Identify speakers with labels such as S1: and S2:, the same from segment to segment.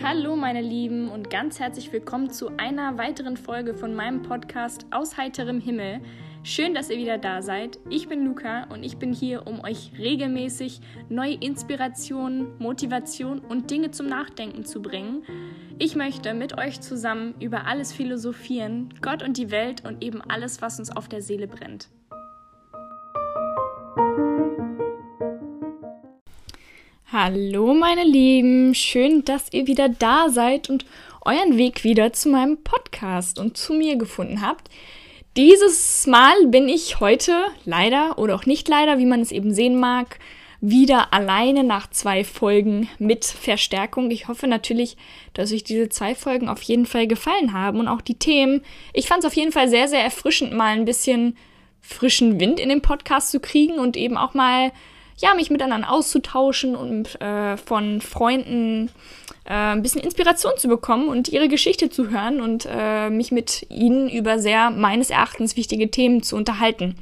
S1: Hallo meine Lieben und ganz herzlich willkommen zu einer weiteren Folge von meinem Podcast Aus heiterem Himmel. Schön, dass ihr wieder da seid. Ich bin Luca und ich bin hier, um euch regelmäßig neue Inspirationen, Motivation und Dinge zum Nachdenken zu bringen. Ich möchte mit euch zusammen über alles philosophieren, Gott und die Welt und eben alles, was uns auf der Seele brennt. Hallo meine Lieben, schön, dass ihr wieder da seid und euren Weg wieder zu meinem Podcast und zu mir gefunden habt. Dieses Mal bin ich heute leider oder auch nicht leider, wie man es eben sehen mag, wieder alleine nach zwei Folgen mit Verstärkung. Ich hoffe natürlich, dass euch diese zwei Folgen auf jeden Fall gefallen haben und auch die Themen. Ich fand es auf jeden Fall sehr, sehr erfrischend, mal ein bisschen frischen Wind in den Podcast zu kriegen und eben auch mal ja, mich miteinander auszutauschen und äh, von Freunden äh, ein bisschen Inspiration zu bekommen und ihre Geschichte zu hören und äh, mich mit ihnen über sehr meines Erachtens wichtige Themen zu unterhalten.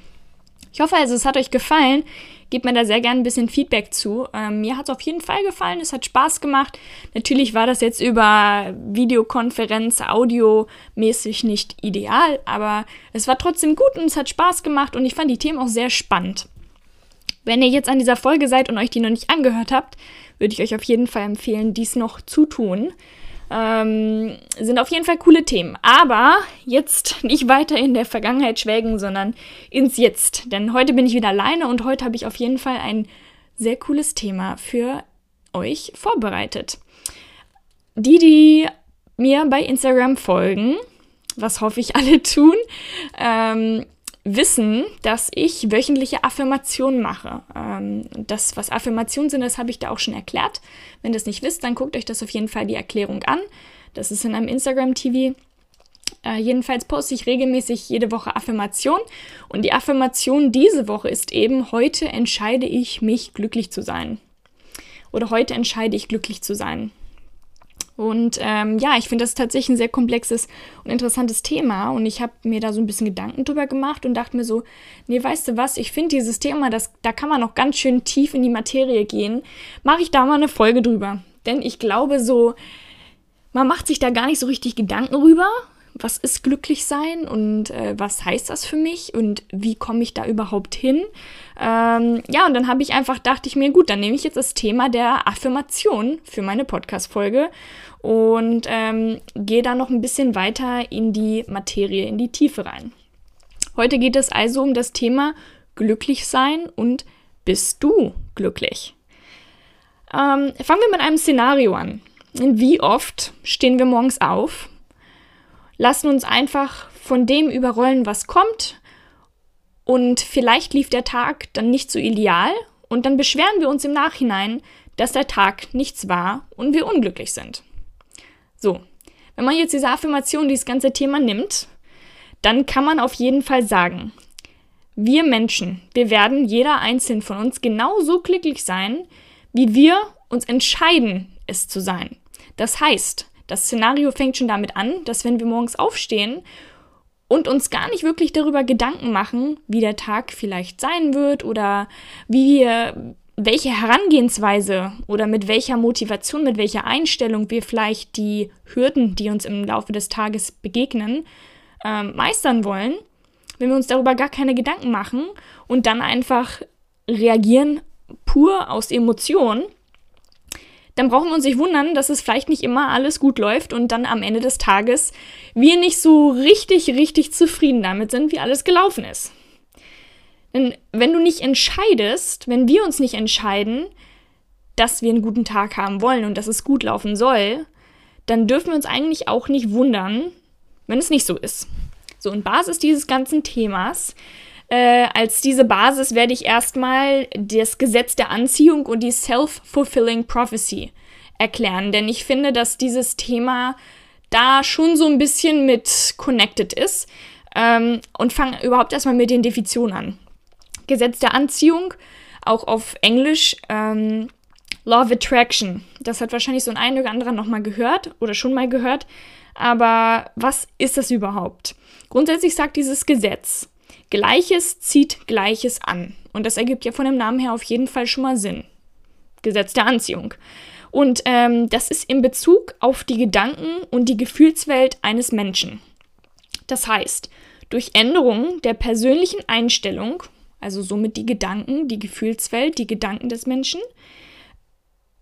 S1: Ich hoffe also, es hat euch gefallen. Gebt mir da sehr gerne ein bisschen Feedback zu. Ähm, mir hat es auf jeden Fall gefallen, es hat Spaß gemacht. Natürlich war das jetzt über Videokonferenz, audiomäßig nicht ideal, aber es war trotzdem gut und es hat Spaß gemacht und ich fand die Themen auch sehr spannend. Wenn ihr jetzt an dieser Folge seid und euch die noch nicht angehört habt, würde ich euch auf jeden Fall empfehlen, dies noch zu tun. Ähm, sind auf jeden Fall coole Themen. Aber jetzt nicht weiter in der Vergangenheit schwelgen, sondern ins Jetzt. Denn heute bin ich wieder alleine und heute habe ich auf jeden Fall ein sehr cooles Thema für euch vorbereitet. Die, die mir bei Instagram folgen, was hoffe ich alle tun, ähm, wissen, dass ich wöchentliche Affirmationen mache. Ähm, das, was Affirmationen sind, das habe ich da auch schon erklärt. Wenn ihr das nicht wisst, dann guckt euch das auf jeden Fall die Erklärung an. Das ist in einem Instagram-TV. Äh, jedenfalls poste ich regelmäßig jede Woche Affirmation. Und die Affirmation diese Woche ist eben, heute entscheide ich mich glücklich zu sein. Oder heute entscheide ich glücklich zu sein. Und ähm, ja, ich finde das tatsächlich ein sehr komplexes und interessantes Thema. Und ich habe mir da so ein bisschen Gedanken drüber gemacht und dachte mir so, nee, weißt du was, ich finde dieses Thema, das, da kann man noch ganz schön tief in die Materie gehen. Mache ich da mal eine Folge drüber. Denn ich glaube so, man macht sich da gar nicht so richtig Gedanken rüber, was ist glücklich sein und äh, was heißt das für mich und wie komme ich da überhaupt hin? Ähm, ja, und dann habe ich einfach, dachte ich mir, gut, dann nehme ich jetzt das Thema der Affirmation für meine Podcast-Folge und ähm, gehe da noch ein bisschen weiter in die Materie, in die Tiefe rein. Heute geht es also um das Thema glücklich sein und bist du glücklich? Ähm, fangen wir mit einem Szenario an. Wie oft stehen wir morgens auf lassen uns einfach von dem überrollen, was kommt. Und vielleicht lief der Tag dann nicht so ideal und dann beschweren wir uns im Nachhinein, dass der Tag nichts war und wir unglücklich sind. So, wenn man jetzt diese Affirmation, dieses ganze Thema nimmt, dann kann man auf jeden Fall sagen, wir Menschen, wir werden jeder einzelne von uns genauso glücklich sein, wie wir uns entscheiden, es zu sein. Das heißt, das Szenario fängt schon damit an, dass wenn wir morgens aufstehen und uns gar nicht wirklich darüber Gedanken machen, wie der Tag vielleicht sein wird oder wie wir, welche Herangehensweise oder mit welcher Motivation, mit welcher Einstellung wir vielleicht die Hürden, die uns im Laufe des Tages begegnen, äh, meistern wollen, wenn wir uns darüber gar keine Gedanken machen und dann einfach reagieren pur aus Emotionen, dann brauchen wir uns nicht wundern, dass es vielleicht nicht immer alles gut läuft und dann am Ende des Tages wir nicht so richtig, richtig zufrieden damit sind, wie alles gelaufen ist. Denn wenn du nicht entscheidest, wenn wir uns nicht entscheiden, dass wir einen guten Tag haben wollen und dass es gut laufen soll, dann dürfen wir uns eigentlich auch nicht wundern, wenn es nicht so ist. So, und Basis dieses ganzen Themas äh, als diese Basis werde ich erstmal das Gesetz der Anziehung und die Self-Fulfilling Prophecy erklären, denn ich finde, dass dieses Thema da schon so ein bisschen mit connected ist ähm, und fange überhaupt erstmal mit den Definitionen an. Gesetz der Anziehung, auch auf Englisch, ähm, Law of Attraction. Das hat wahrscheinlich so ein ein oder anderer nochmal gehört oder schon mal gehört. Aber was ist das überhaupt? Grundsätzlich sagt dieses Gesetz, Gleiches zieht Gleiches an. Und das ergibt ja von dem Namen her auf jeden Fall schon mal Sinn. Gesetz der Anziehung. Und ähm, das ist in Bezug auf die Gedanken und die Gefühlswelt eines Menschen. Das heißt, durch Änderungen der persönlichen Einstellung, also somit die Gedanken, die Gefühlswelt, die Gedanken des Menschen,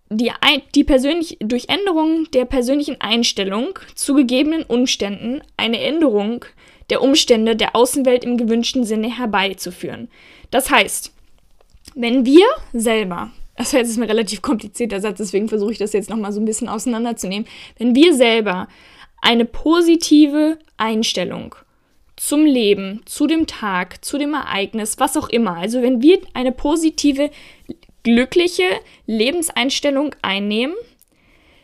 S1: die, die persönlich, durch Änderung der persönlichen Einstellung zu gegebenen Umständen eine Änderung der Umstände der Außenwelt im gewünschten Sinne herbeizuführen. Das heißt, wenn wir selber, das heißt, es ist ein relativ komplizierter Satz, deswegen versuche ich das jetzt nochmal so ein bisschen auseinanderzunehmen, wenn wir selber eine positive Einstellung zum Leben, zu dem Tag, zu dem Ereignis, was auch immer, also wenn wir eine positive glückliche Lebenseinstellung einnehmen,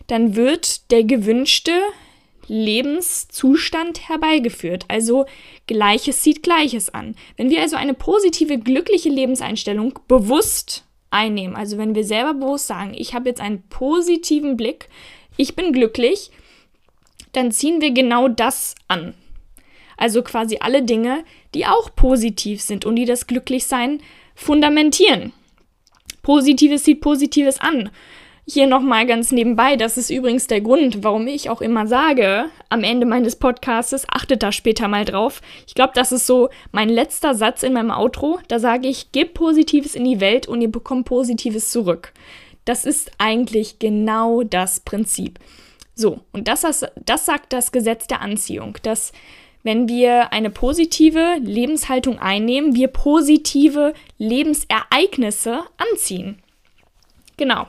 S1: dann wird der gewünschte Lebenszustand herbeigeführt. Also Gleiches sieht Gleiches an. Wenn wir also eine positive, glückliche Lebenseinstellung bewusst einnehmen, also wenn wir selber bewusst sagen, ich habe jetzt einen positiven Blick, ich bin glücklich, dann ziehen wir genau das an. Also quasi alle Dinge, die auch positiv sind und die das Glücklichsein fundamentieren. Positives sieht Positives an. Hier nochmal ganz nebenbei, das ist übrigens der Grund, warum ich auch immer sage, am Ende meines Podcasts, achtet da später mal drauf. Ich glaube, das ist so mein letzter Satz in meinem Outro. Da sage ich, gebt Positives in die Welt und ihr bekommt Positives zurück. Das ist eigentlich genau das Prinzip. So, und das, das sagt das Gesetz der Anziehung, dass wenn wir eine positive Lebenshaltung einnehmen, wir positive Lebensereignisse anziehen. Genau.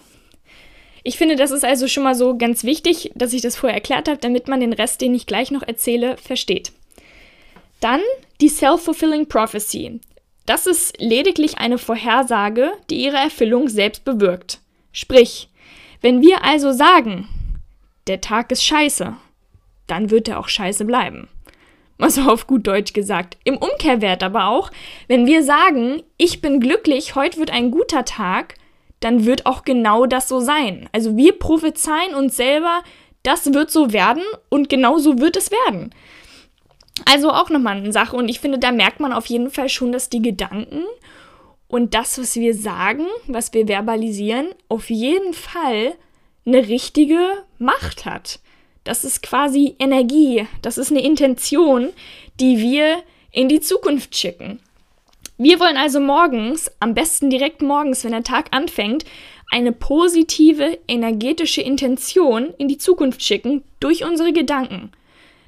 S1: Ich finde, das ist also schon mal so ganz wichtig, dass ich das vorher erklärt habe, damit man den Rest, den ich gleich noch erzähle, versteht. Dann die Self-Fulfilling Prophecy. Das ist lediglich eine Vorhersage, die ihre Erfüllung selbst bewirkt. Sprich, wenn wir also sagen, der Tag ist scheiße, dann wird er auch scheiße bleiben mal so auf gut Deutsch gesagt. Im Umkehrwert aber auch, wenn wir sagen, ich bin glücklich, heute wird ein guter Tag, dann wird auch genau das so sein. Also wir prophezeien uns selber, das wird so werden und genau so wird es werden. Also auch nochmal eine Sache und ich finde, da merkt man auf jeden Fall schon, dass die Gedanken und das, was wir sagen, was wir verbalisieren, auf jeden Fall eine richtige Macht hat. Das ist quasi Energie, das ist eine Intention, die wir in die Zukunft schicken. Wir wollen also morgens, am besten direkt morgens, wenn der Tag anfängt, eine positive energetische Intention in die Zukunft schicken durch unsere Gedanken.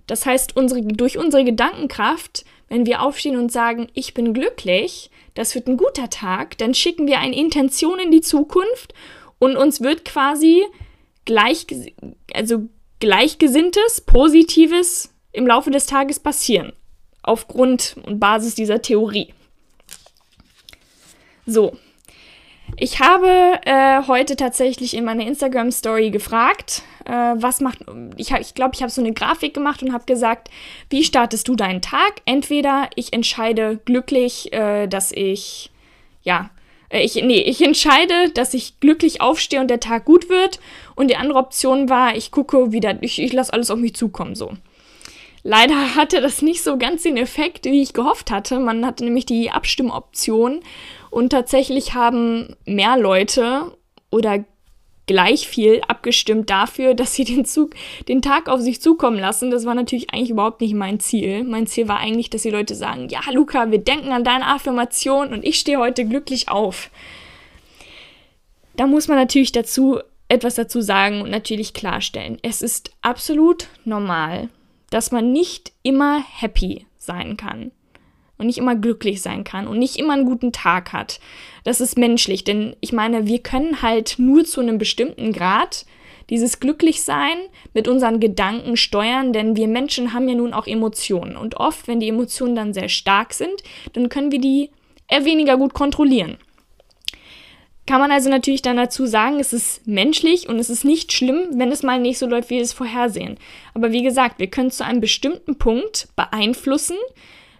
S1: Das heißt, unsere, durch unsere Gedankenkraft, wenn wir aufstehen und sagen, ich bin glücklich, das wird ein guter Tag, dann schicken wir eine Intention in die Zukunft und uns wird quasi gleich, also Gleichgesinntes, Positives im Laufe des Tages passieren. Aufgrund und Basis dieser Theorie. So. Ich habe äh, heute tatsächlich in meiner Instagram-Story gefragt, äh, was macht. Ich glaube, ich, glaub, ich habe so eine Grafik gemacht und habe gesagt, wie startest du deinen Tag? Entweder ich entscheide glücklich, äh, dass ich ja äh, ich, nee, ich entscheide, dass ich glücklich aufstehe und der Tag gut wird. Und die andere Option war, ich gucke wieder, ich, ich lasse alles auf mich zukommen, so. Leider hatte das nicht so ganz den Effekt, wie ich gehofft hatte. Man hatte nämlich die Abstimmoption und tatsächlich haben mehr Leute oder gleich viel abgestimmt dafür, dass sie den Zug, den Tag auf sich zukommen lassen. Das war natürlich eigentlich überhaupt nicht mein Ziel. Mein Ziel war eigentlich, dass die Leute sagen, ja, Luca, wir denken an deine Affirmation und ich stehe heute glücklich auf. Da muss man natürlich dazu etwas dazu sagen und natürlich klarstellen. Es ist absolut normal, dass man nicht immer happy sein kann und nicht immer glücklich sein kann und nicht immer einen guten Tag hat. Das ist menschlich, denn ich meine, wir können halt nur zu einem bestimmten Grad dieses Glücklichsein mit unseren Gedanken steuern, denn wir Menschen haben ja nun auch Emotionen. Und oft, wenn die Emotionen dann sehr stark sind, dann können wir die eher weniger gut kontrollieren. Kann man also natürlich dann dazu sagen, es ist menschlich und es ist nicht schlimm, wenn es mal nicht so läuft, wie wir es vorhersehen. Aber wie gesagt, wir können zu einem bestimmten Punkt beeinflussen,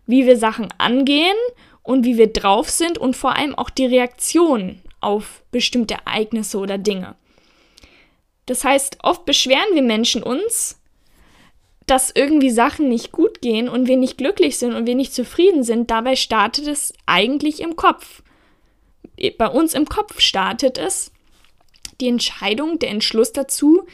S1: wie wir Sachen angehen und wie wir drauf sind und vor allem auch die Reaktion auf bestimmte Ereignisse oder Dinge. Das heißt, oft beschweren wir Menschen uns, dass irgendwie Sachen nicht gut gehen und wir nicht glücklich sind und wir nicht zufrieden sind. Dabei startet es eigentlich im Kopf. Bei uns im Kopf startet es. die Entscheidung, der Entschluss dazu,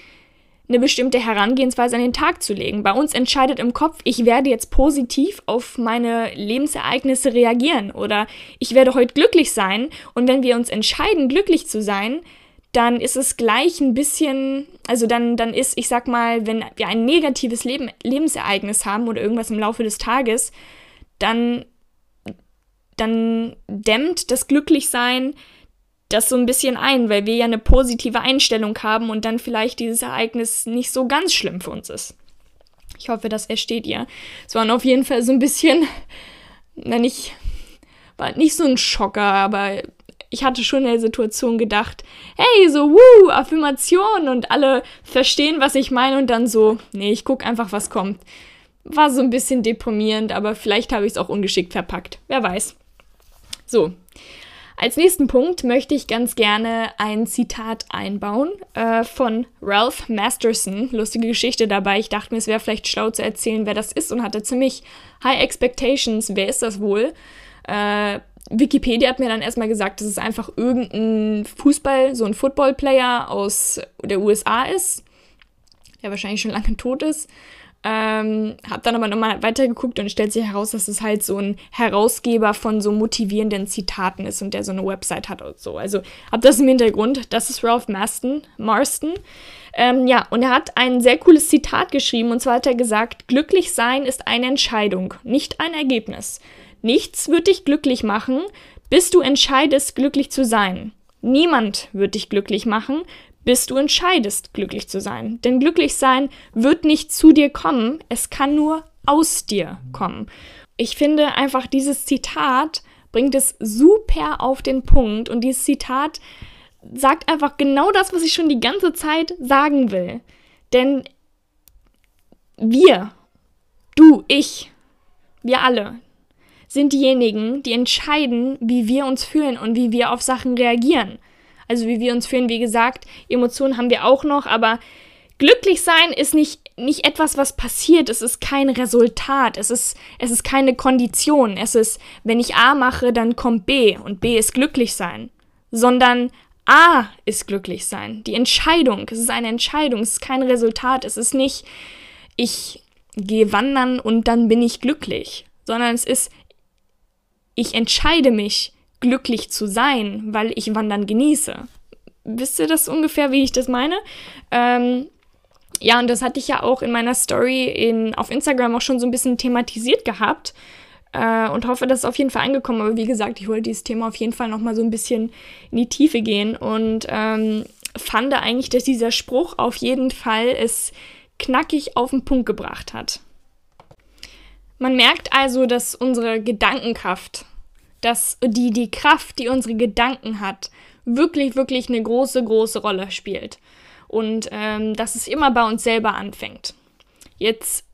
S1: eine bestimmte Herangehensweise an den Tag zu legen. Bei uns entscheidet im Kopf, ich werde jetzt positiv auf meine Lebensereignisse reagieren oder ich werde heute glücklich sein. Und wenn wir uns entscheiden, glücklich zu sein, dann ist es gleich ein bisschen, also dann, dann ist, ich sag mal, wenn wir ein negatives Leben, Lebensereignis haben oder irgendwas im Laufe des Tages, dann, dann dämmt das Glücklichsein das so ein bisschen ein, weil wir ja eine positive Einstellung haben und dann vielleicht dieses Ereignis nicht so ganz schlimm für uns ist. Ich hoffe, das versteht ihr. Es war auf jeden Fall so ein bisschen, na nicht, war nicht so ein Schocker, aber ich hatte schon in der Situation gedacht, hey, so, wuh, Affirmation und alle verstehen, was ich meine und dann so, nee, ich guck einfach, was kommt. War so ein bisschen deprimierend, aber vielleicht habe ich es auch ungeschickt verpackt. Wer weiß. So, als nächsten Punkt möchte ich ganz gerne ein Zitat einbauen äh, von Ralph Masterson. Lustige Geschichte dabei. Ich dachte mir, es wäre vielleicht schlau zu erzählen, wer das ist und hatte ziemlich high expectations. Wer ist das wohl? Äh, Wikipedia hat mir dann erstmal gesagt, dass es einfach irgendein Fußball, so ein Football-Player aus der USA ist, der wahrscheinlich schon lange tot ist. Ähm, hab dann aber nochmal weitergeguckt und stellt sich heraus, dass es halt so ein Herausgeber von so motivierenden Zitaten ist und der so eine Website hat und so. Also hab das im Hintergrund. Das ist Ralph Marston. Marston. Ähm, ja, und er hat ein sehr cooles Zitat geschrieben und zwar hat er gesagt, glücklich sein ist eine Entscheidung, nicht ein Ergebnis. Nichts wird dich glücklich machen, bis du entscheidest, glücklich zu sein. Niemand wird dich glücklich machen, bis du entscheidest, glücklich zu sein. Denn glücklich sein wird nicht zu dir kommen, es kann nur aus dir kommen. Ich finde einfach, dieses Zitat bringt es super auf den Punkt und dieses Zitat sagt einfach genau das, was ich schon die ganze Zeit sagen will. Denn wir, du, ich, wir alle sind diejenigen, die entscheiden, wie wir uns fühlen und wie wir auf Sachen reagieren also wie wir uns fühlen. Wie gesagt, Emotionen haben wir auch noch, aber glücklich sein ist nicht, nicht etwas, was passiert. Es ist kein Resultat. Es ist, es ist keine Kondition. Es ist, wenn ich A mache, dann kommt B und B ist glücklich sein. Sondern A ist glücklich sein. Die Entscheidung. Es ist eine Entscheidung. Es ist kein Resultat. Es ist nicht, ich gehe wandern und dann bin ich glücklich. Sondern es ist, ich entscheide mich glücklich zu sein, weil ich Wandern genieße. Wisst ihr das ungefähr, wie ich das meine? Ähm, ja, und das hatte ich ja auch in meiner Story in, auf Instagram auch schon so ein bisschen thematisiert gehabt äh, und hoffe, das ist auf jeden Fall angekommen. Aber wie gesagt, ich wollte dieses Thema auf jeden Fall nochmal so ein bisschen in die Tiefe gehen und ähm, fand eigentlich, dass dieser Spruch auf jeden Fall es knackig auf den Punkt gebracht hat. Man merkt also, dass unsere Gedankenkraft dass die, die Kraft, die unsere Gedanken hat, wirklich, wirklich eine große, große Rolle spielt. Und ähm, dass es immer bei uns selber anfängt. Jetzt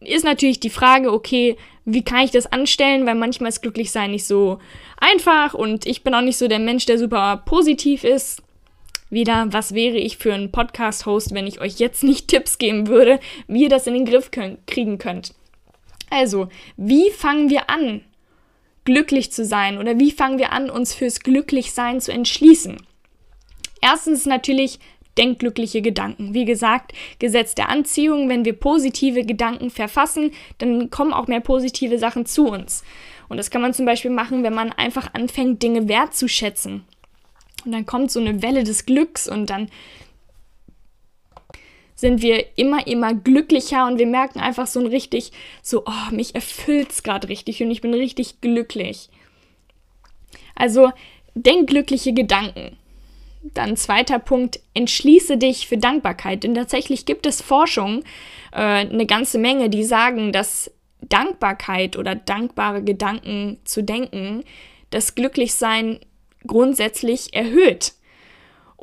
S1: ist natürlich die Frage, okay, wie kann ich das anstellen? Weil manchmal ist Glücklichsein nicht so einfach und ich bin auch nicht so der Mensch, der super positiv ist. Wieder, was wäre ich für ein Podcast-Host, wenn ich euch jetzt nicht Tipps geben würde, wie ihr das in den Griff könnt, kriegen könnt? Also, wie fangen wir an, glücklich zu sein oder wie fangen wir an, uns fürs Glücklichsein zu entschließen? Erstens natürlich denkglückliche Gedanken. Wie gesagt, Gesetz der Anziehung, wenn wir positive Gedanken verfassen, dann kommen auch mehr positive Sachen zu uns. Und das kann man zum Beispiel machen, wenn man einfach anfängt, Dinge wertzuschätzen. Und dann kommt so eine Welle des Glücks und dann sind wir immer, immer glücklicher und wir merken einfach so ein richtig, so, oh, mich erfüllt es gerade richtig und ich bin richtig glücklich. Also, denk glückliche Gedanken. Dann zweiter Punkt, entschließe dich für Dankbarkeit. Denn tatsächlich gibt es Forschung, äh, eine ganze Menge, die sagen, dass Dankbarkeit oder dankbare Gedanken zu denken, das Glücklichsein grundsätzlich erhöht.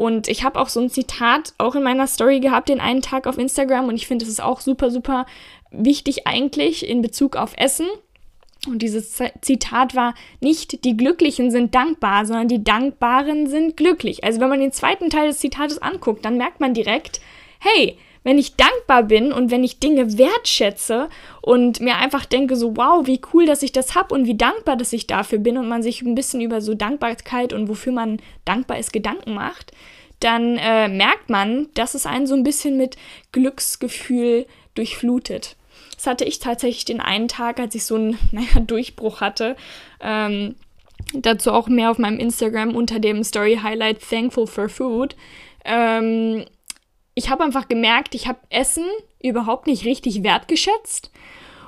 S1: Und ich habe auch so ein Zitat auch in meiner Story gehabt, den einen Tag auf Instagram. Und ich finde, es ist auch super, super wichtig eigentlich in Bezug auf Essen. Und dieses Zitat war nicht die Glücklichen sind dankbar, sondern die Dankbaren sind glücklich. Also wenn man den zweiten Teil des Zitates anguckt, dann merkt man direkt, hey, wenn ich dankbar bin und wenn ich Dinge wertschätze und mir einfach denke, so wow, wie cool, dass ich das habe und wie dankbar, dass ich dafür bin und man sich ein bisschen über so Dankbarkeit und wofür man dankbar ist Gedanken macht, dann äh, merkt man, dass es einen so ein bisschen mit Glücksgefühl durchflutet. Das hatte ich tatsächlich den einen Tag, als ich so einen naja, Durchbruch hatte. Ähm, dazu auch mehr auf meinem Instagram unter dem Story Highlight Thankful for Food. Ähm, ich habe einfach gemerkt, ich habe Essen überhaupt nicht richtig wertgeschätzt.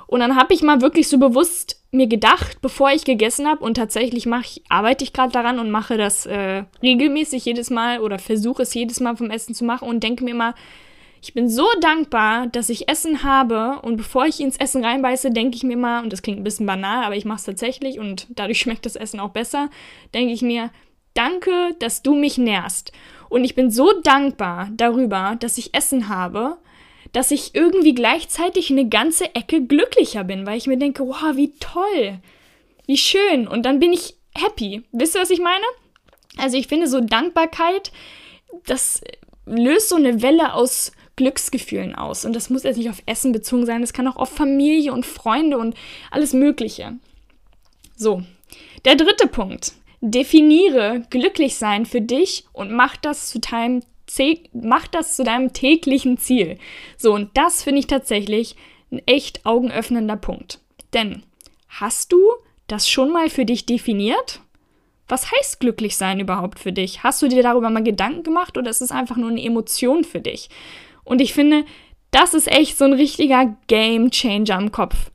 S1: Und dann habe ich mal wirklich so bewusst mir gedacht, bevor ich gegessen habe, und tatsächlich ich, arbeite ich gerade daran und mache das äh, regelmäßig jedes Mal oder versuche es jedes Mal vom Essen zu machen und denke mir mal, ich bin so dankbar, dass ich Essen habe und bevor ich ins Essen reinbeiße, denke ich mir mal, und das klingt ein bisschen banal, aber ich mache es tatsächlich und dadurch schmeckt das Essen auch besser, denke ich mir, danke, dass du mich nährst. Und ich bin so dankbar darüber, dass ich Essen habe, dass ich irgendwie gleichzeitig eine ganze Ecke glücklicher bin, weil ich mir denke, wow, wie toll, wie schön. Und dann bin ich happy. Wisst ihr, was ich meine? Also ich finde so Dankbarkeit, das löst so eine Welle aus Glücksgefühlen aus. Und das muss jetzt nicht auf Essen bezogen sein, das kann auch auf Familie und Freunde und alles Mögliche. So, der dritte Punkt. Definiere Glücklichsein für dich und mach das zu deinem, mach das zu deinem täglichen Ziel. So, und das finde ich tatsächlich ein echt augenöffnender Punkt. Denn hast du das schon mal für dich definiert? Was heißt glücklich sein überhaupt für dich? Hast du dir darüber mal Gedanken gemacht oder ist es einfach nur eine Emotion für dich? Und ich finde, das ist echt so ein richtiger Game Changer im Kopf.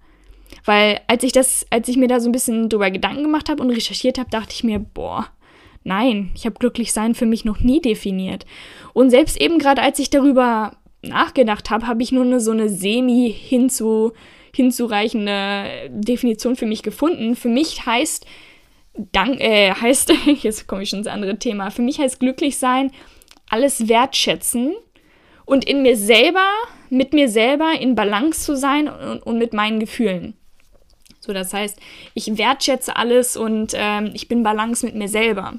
S1: Weil als ich das, als ich mir da so ein bisschen drüber Gedanken gemacht habe und recherchiert habe, dachte ich mir, boah, nein, ich habe glücklich sein für mich noch nie definiert. Und selbst eben gerade als ich darüber nachgedacht habe, habe ich nur eine, so eine semi hinzu, hinzureichende Definition für mich gefunden. Für mich heißt, dank, äh, heißt, jetzt komme ich schon ins andere Thema, für mich heißt glücklich sein, alles wertschätzen und in mir selber, mit mir selber in Balance zu sein und, und mit meinen Gefühlen. So, das heißt, ich wertschätze alles und ähm, ich bin Balance mit mir selber.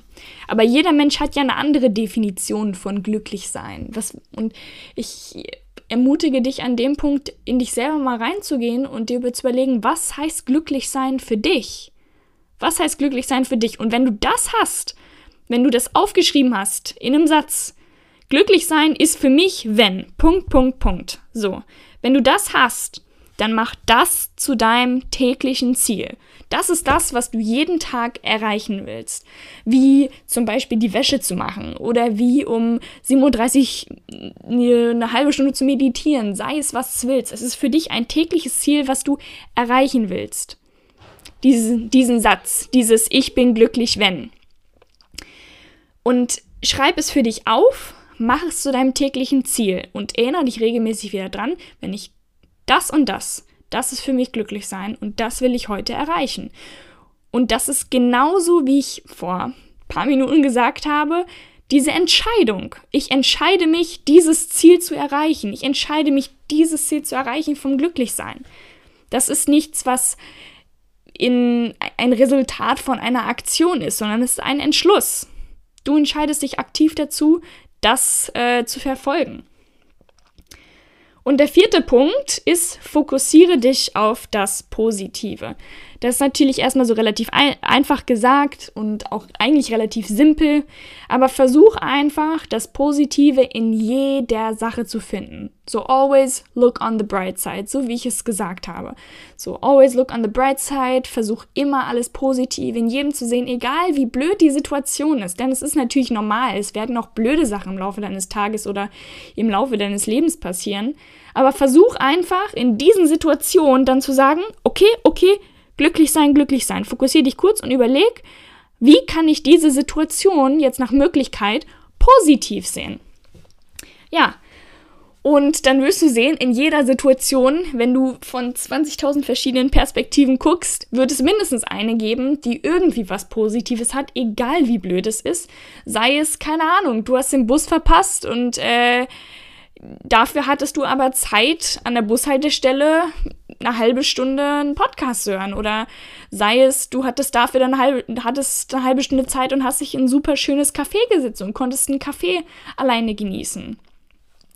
S1: Aber jeder Mensch hat ja eine andere Definition von glücklich sein. Was, und ich ermutige dich an dem Punkt, in dich selber mal reinzugehen und dir zu überlegen, was heißt glücklich sein für dich? Was heißt glücklich sein für dich? Und wenn du das hast, wenn du das aufgeschrieben hast in einem Satz, Glücklich sein ist für mich, wenn. Punkt, Punkt, Punkt. So. Wenn du das hast, dann mach das zu deinem täglichen Ziel. Das ist das, was du jeden Tag erreichen willst. Wie zum Beispiel die Wäsche zu machen oder wie um 7.30 Uhr eine halbe Stunde zu meditieren. Sei es, was du willst. Es ist für dich ein tägliches Ziel, was du erreichen willst. Diesen, diesen Satz, dieses Ich bin glücklich, wenn. Und schreib es für dich auf mach es zu deinem täglichen Ziel und erinnere dich regelmäßig wieder dran, wenn ich das und das, das ist für mich glücklich sein und das will ich heute erreichen. Und das ist genauso, wie ich vor ein paar Minuten gesagt habe, diese Entscheidung. Ich entscheide mich, dieses Ziel zu erreichen. Ich entscheide mich, dieses Ziel zu erreichen vom Glücklichsein. Das ist nichts, was in ein Resultat von einer Aktion ist, sondern es ist ein Entschluss. Du entscheidest dich aktiv dazu, das äh, zu verfolgen. Und der vierte Punkt ist, fokussiere dich auf das Positive. Das ist natürlich erstmal so relativ ein einfach gesagt und auch eigentlich relativ simpel, aber versuch einfach, das Positive in jeder Sache zu finden. So always look on the bright side, so wie ich es gesagt habe. So always look on the bright side, versuch immer alles positiv in jedem zu sehen, egal wie blöd die Situation ist, denn es ist natürlich normal, es werden auch blöde Sachen im Laufe deines Tages oder im Laufe deines Lebens passieren, aber versuch einfach in diesen Situationen dann zu sagen, okay, okay, Glücklich sein, glücklich sein. Fokussiere dich kurz und überleg, wie kann ich diese Situation jetzt nach Möglichkeit positiv sehen? Ja, und dann wirst du sehen, in jeder Situation, wenn du von 20.000 verschiedenen Perspektiven guckst, wird es mindestens eine geben, die irgendwie was Positives hat, egal wie blöd es ist. Sei es, keine Ahnung, du hast den Bus verpasst und äh, dafür hattest du aber Zeit an der Bushaltestelle eine halbe Stunde einen Podcast hören oder sei es, du hattest dafür dann halbe, hattest eine halbe Stunde Zeit und hast dich in ein super schönes Café gesetzt und konntest einen Kaffee alleine genießen.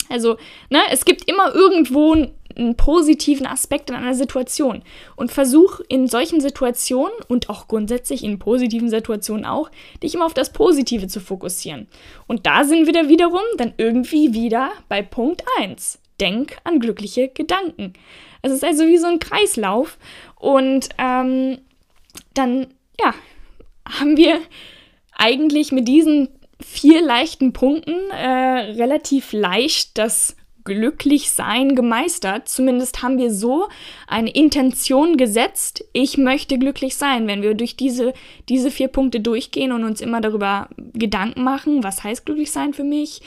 S1: Also, ne, es gibt immer irgendwo einen positiven Aspekt in einer Situation und versuch in solchen Situationen und auch grundsätzlich in positiven Situationen auch, dich immer auf das Positive zu fokussieren. Und da sind wir dann wiederum dann irgendwie wieder bei Punkt 1. Denk an glückliche Gedanken. Es ist also wie so ein Kreislauf und ähm, dann, ja, haben wir eigentlich mit diesen vier leichten Punkten äh, relativ leicht das Glücklichsein gemeistert. Zumindest haben wir so eine Intention gesetzt, ich möchte glücklich sein. Wenn wir durch diese, diese vier Punkte durchgehen und uns immer darüber Gedanken machen, was heißt glücklich sein für mich?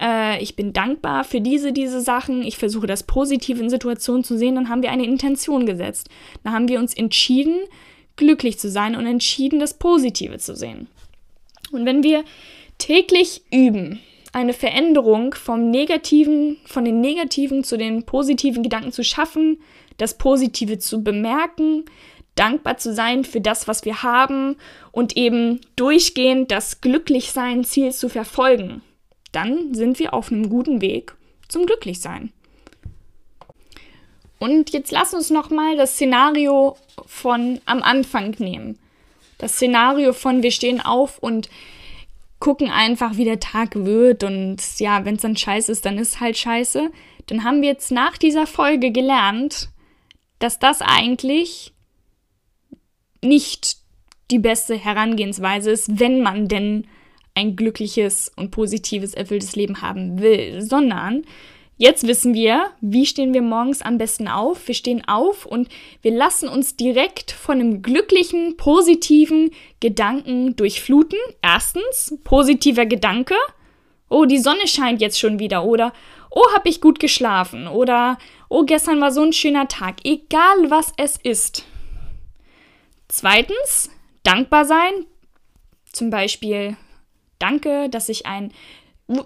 S1: Äh, ich bin dankbar für diese, diese Sachen. Ich versuche das Positive in Situationen zu sehen. Dann haben wir eine Intention gesetzt. Dann haben wir uns entschieden, glücklich zu sein und entschieden, das Positive zu sehen. Und wenn wir täglich üben, eine Veränderung vom negativen, von den negativen zu den positiven Gedanken zu schaffen, das Positive zu bemerken, dankbar zu sein für das, was wir haben und eben durchgehend das Glücklichsein-Ziel zu verfolgen, dann sind wir auf einem guten Weg zum Glücklichsein. Und jetzt lass uns noch mal das Szenario von am Anfang nehmen. Das Szenario von wir stehen auf und gucken einfach, wie der Tag wird und ja, wenn es dann scheiße ist, dann ist halt scheiße. Dann haben wir jetzt nach dieser Folge gelernt, dass das eigentlich nicht die beste Herangehensweise ist, wenn man denn ein glückliches und positives, erfülltes Leben haben will, sondern Jetzt wissen wir, wie stehen wir morgens am besten auf. Wir stehen auf und wir lassen uns direkt von einem glücklichen, positiven Gedanken durchfluten. Erstens, positiver Gedanke. Oh, die Sonne scheint jetzt schon wieder. Oder, oh, hab ich gut geschlafen. Oder, oh, gestern war so ein schöner Tag. Egal, was es ist. Zweitens, dankbar sein. Zum Beispiel, danke, dass ich ein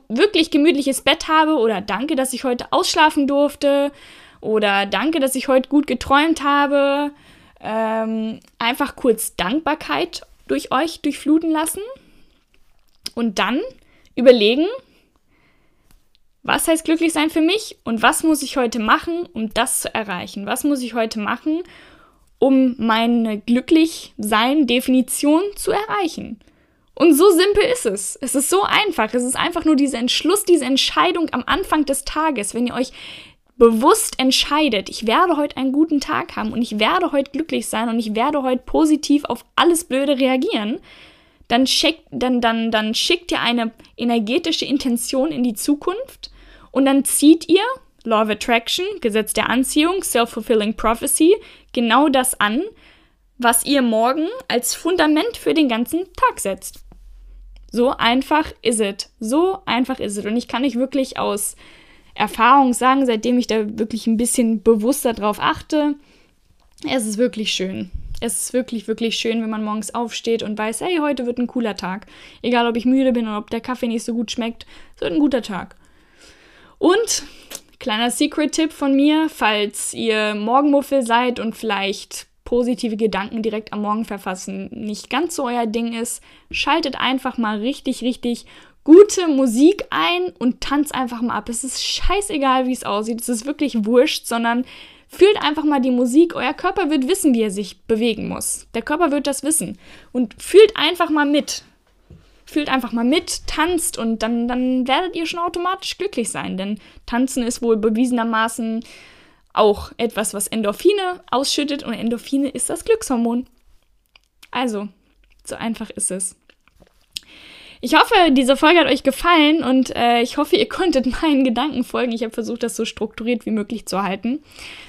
S1: wirklich gemütliches Bett habe oder danke, dass ich heute ausschlafen durfte oder danke, dass ich heute gut geträumt habe. Ähm, einfach kurz Dankbarkeit durch euch durchfluten lassen und dann überlegen, was heißt glücklich sein für mich und was muss ich heute machen, um das zu erreichen? Was muss ich heute machen, um meine Glücklichsein-Definition zu erreichen? Und so simpel ist es. Es ist so einfach. Es ist einfach nur dieser Entschluss, diese Entscheidung am Anfang des Tages, wenn ihr euch bewusst entscheidet, ich werde heute einen guten Tag haben und ich werde heute glücklich sein und ich werde heute positiv auf alles Blöde reagieren, dann schickt, dann, dann, dann schickt ihr eine energetische Intention in die Zukunft und dann zieht ihr, Law of Attraction, Gesetz der Anziehung, Self-Fulfilling Prophecy, genau das an, was ihr morgen als Fundament für den ganzen Tag setzt. So einfach ist es. So einfach ist es. Und ich kann nicht wirklich aus Erfahrung sagen, seitdem ich da wirklich ein bisschen bewusster drauf achte, es ist wirklich schön. Es ist wirklich, wirklich schön, wenn man morgens aufsteht und weiß, hey, heute wird ein cooler Tag. Egal, ob ich müde bin oder ob der Kaffee nicht so gut schmeckt, es wird ein guter Tag. Und kleiner Secret-Tipp von mir, falls ihr Morgenmuffel seid und vielleicht positive Gedanken direkt am Morgen verfassen nicht ganz so euer Ding ist, schaltet einfach mal richtig, richtig gute Musik ein und tanzt einfach mal ab. Es ist scheißegal, wie es aussieht. Es ist wirklich wurscht, sondern fühlt einfach mal die Musik. Euer Körper wird wissen, wie er sich bewegen muss. Der Körper wird das wissen. Und fühlt einfach mal mit. Fühlt einfach mal mit, tanzt und dann, dann werdet ihr schon automatisch glücklich sein. Denn tanzen ist wohl bewiesenermaßen auch etwas, was Endorphine ausschüttet und Endorphine ist das Glückshormon. Also, so einfach ist es. Ich hoffe, diese Folge hat euch gefallen und äh, ich hoffe, ihr konntet meinen Gedanken folgen. Ich habe versucht, das so strukturiert wie möglich zu halten.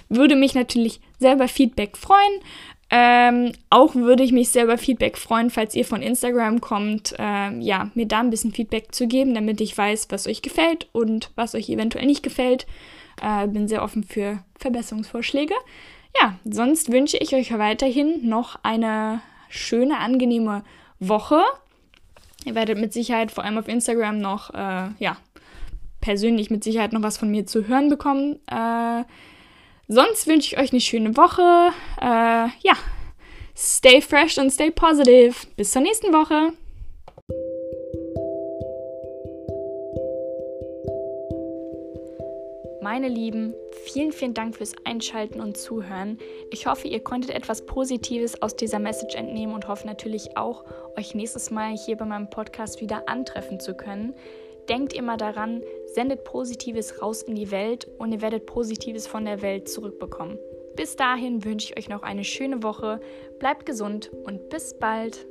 S1: Würde mich natürlich sehr über Feedback freuen. Ähm, auch würde ich mich sehr über Feedback freuen, falls ihr von Instagram kommt, ähm, ja, mir da ein bisschen Feedback zu geben, damit ich weiß, was euch gefällt und was euch eventuell nicht gefällt. Äh, bin sehr offen für Verbesserungsvorschläge. Ja, sonst wünsche ich euch weiterhin noch eine schöne, angenehme Woche. Ihr werdet mit Sicherheit vor allem auf Instagram noch, äh, ja, persönlich mit Sicherheit noch was von mir zu hören bekommen. Äh, sonst wünsche ich euch eine schöne Woche. Äh, ja, stay fresh und stay positive. Bis zur nächsten Woche. Meine Lieben, vielen, vielen Dank fürs Einschalten und Zuhören. Ich hoffe, ihr konntet etwas Positives aus dieser Message entnehmen und hoffe natürlich auch, euch nächstes Mal hier bei meinem Podcast wieder antreffen zu können. Denkt immer daran, sendet Positives raus in die Welt und ihr werdet Positives von der Welt zurückbekommen. Bis dahin wünsche ich euch noch eine schöne Woche, bleibt gesund und bis bald.